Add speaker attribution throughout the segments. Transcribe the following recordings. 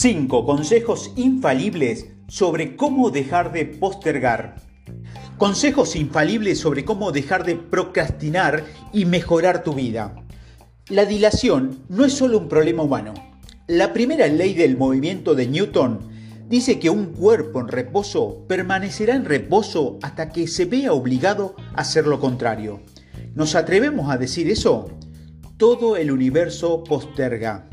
Speaker 1: 5 consejos infalibles sobre cómo dejar de postergar. Consejos infalibles sobre cómo dejar de procrastinar y mejorar tu vida. La dilación no es solo un problema humano. La primera ley del movimiento de Newton dice que un cuerpo en reposo permanecerá en reposo hasta que se vea obligado a hacer lo contrario. ¿Nos atrevemos a decir eso? Todo el universo posterga.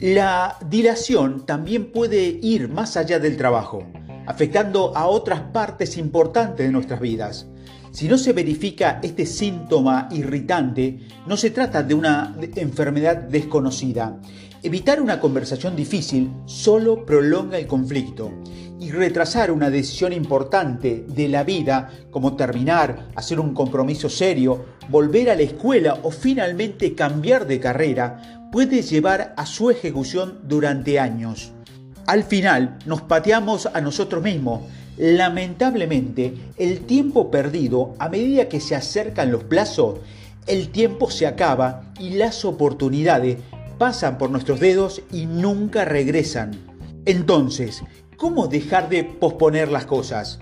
Speaker 1: La dilación también puede ir más allá del trabajo, afectando a otras partes importantes de nuestras vidas. Si no se verifica este síntoma irritante, no se trata de una enfermedad desconocida. Evitar una conversación difícil solo prolonga el conflicto y retrasar una decisión importante de la vida, como terminar, hacer un compromiso serio, volver a la escuela o finalmente cambiar de carrera, puede llevar a su ejecución durante años. Al final nos pateamos a nosotros mismos. Lamentablemente, el tiempo perdido, a medida que se acercan los plazos, el tiempo se acaba y las oportunidades pasan por nuestros dedos y nunca regresan. Entonces, ¿cómo dejar de posponer las cosas?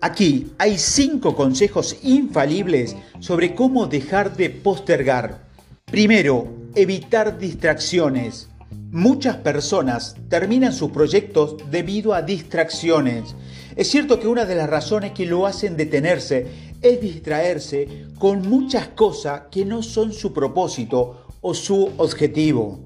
Speaker 1: Aquí hay cinco consejos infalibles sobre cómo dejar de postergar. Primero, evitar distracciones. Muchas personas terminan sus proyectos debido a distracciones. Es cierto que una de las razones que lo hacen detenerse es distraerse con muchas cosas que no son su propósito o su objetivo.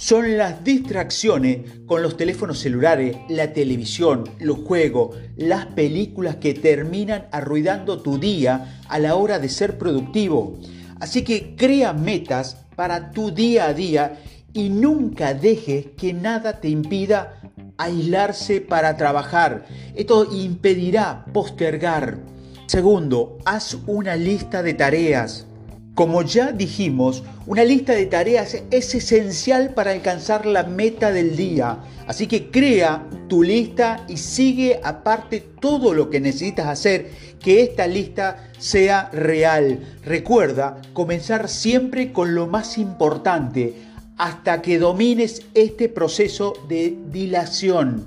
Speaker 1: Son las distracciones con los teléfonos celulares, la televisión, los juegos, las películas que terminan arruinando tu día a la hora de ser productivo. Así que crea metas para tu día a día y nunca dejes que nada te impida aislarse para trabajar. Esto impedirá postergar. Segundo, haz una lista de tareas. Como ya dijimos, una lista de tareas es esencial para alcanzar la meta del día. Así que crea tu lista y sigue aparte todo lo que necesitas hacer, que esta lista sea real. Recuerda comenzar siempre con lo más importante hasta que domines este proceso de dilación.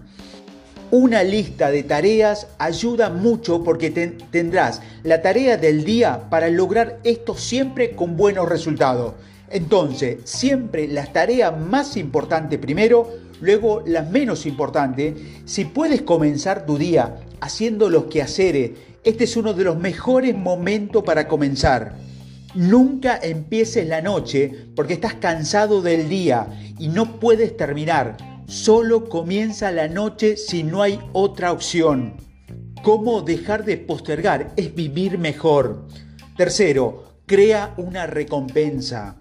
Speaker 1: Una lista de tareas ayuda mucho porque tendrás la tarea del día para lograr esto siempre con buenos resultados. Entonces, siempre las tareas más importantes primero, luego las menos importantes. Si puedes comenzar tu día haciendo los quehaceres, este es uno de los mejores momentos para comenzar. Nunca empieces la noche porque estás cansado del día y no puedes terminar Solo comienza la noche si no hay otra opción. ¿Cómo dejar de postergar? Es vivir mejor. Tercero, crea una recompensa.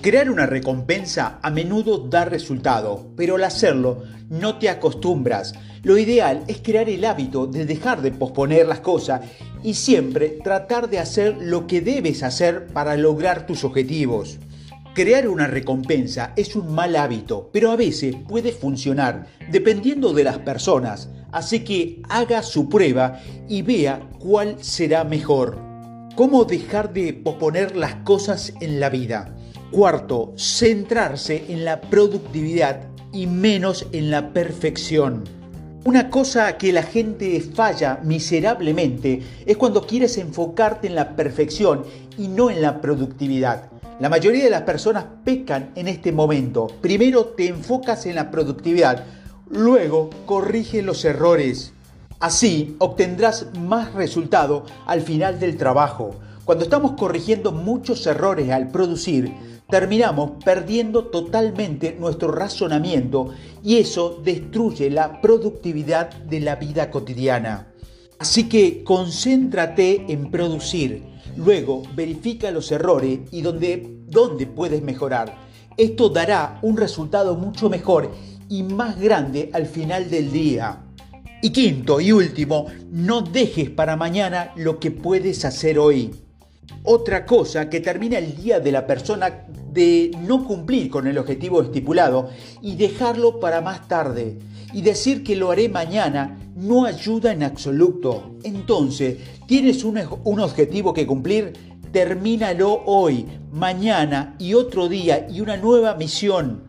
Speaker 1: Crear una recompensa a menudo da resultado, pero al hacerlo no te acostumbras. Lo ideal es crear el hábito de dejar de posponer las cosas y siempre tratar de hacer lo que debes hacer para lograr tus objetivos. Crear una recompensa es un mal hábito, pero a veces puede funcionar dependiendo de las personas, así que haga su prueba y vea cuál será mejor. ¿Cómo dejar de posponer las cosas en la vida? Cuarto, centrarse en la productividad y menos en la perfección. Una cosa que la gente falla miserablemente es cuando quieres enfocarte en la perfección y no en la productividad. La mayoría de las personas pecan en este momento. Primero te enfocas en la productividad, luego corrige los errores. Así obtendrás más resultado al final del trabajo. Cuando estamos corrigiendo muchos errores al producir, terminamos perdiendo totalmente nuestro razonamiento y eso destruye la productividad de la vida cotidiana. Así que concéntrate en producir Luego, verifica los errores y dónde, dónde puedes mejorar. Esto dará un resultado mucho mejor y más grande al final del día. Y quinto y último, no dejes para mañana lo que puedes hacer hoy. Otra cosa que termina el día de la persona de no cumplir con el objetivo estipulado y dejarlo para más tarde y decir que lo haré mañana no ayuda en absoluto. Entonces, tienes un, un objetivo que cumplir, termínalo hoy, mañana y otro día y una nueva misión.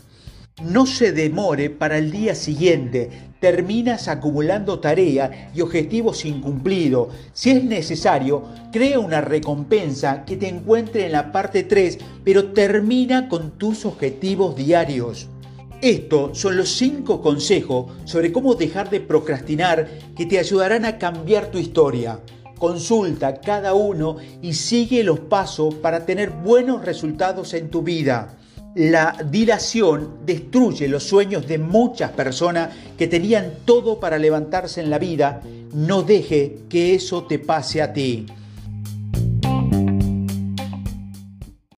Speaker 1: No se demore para el día siguiente. Terminas acumulando tarea y objetivos incumplidos. Si es necesario, crea una recompensa que te encuentre en la parte 3, pero termina con tus objetivos diarios. Estos son los 5 consejos sobre cómo dejar de procrastinar que te ayudarán a cambiar tu historia. Consulta cada uno y sigue los pasos para tener buenos resultados en tu vida. La dilación destruye los sueños de muchas personas que tenían todo para levantarse en la vida. No deje que eso te pase a ti.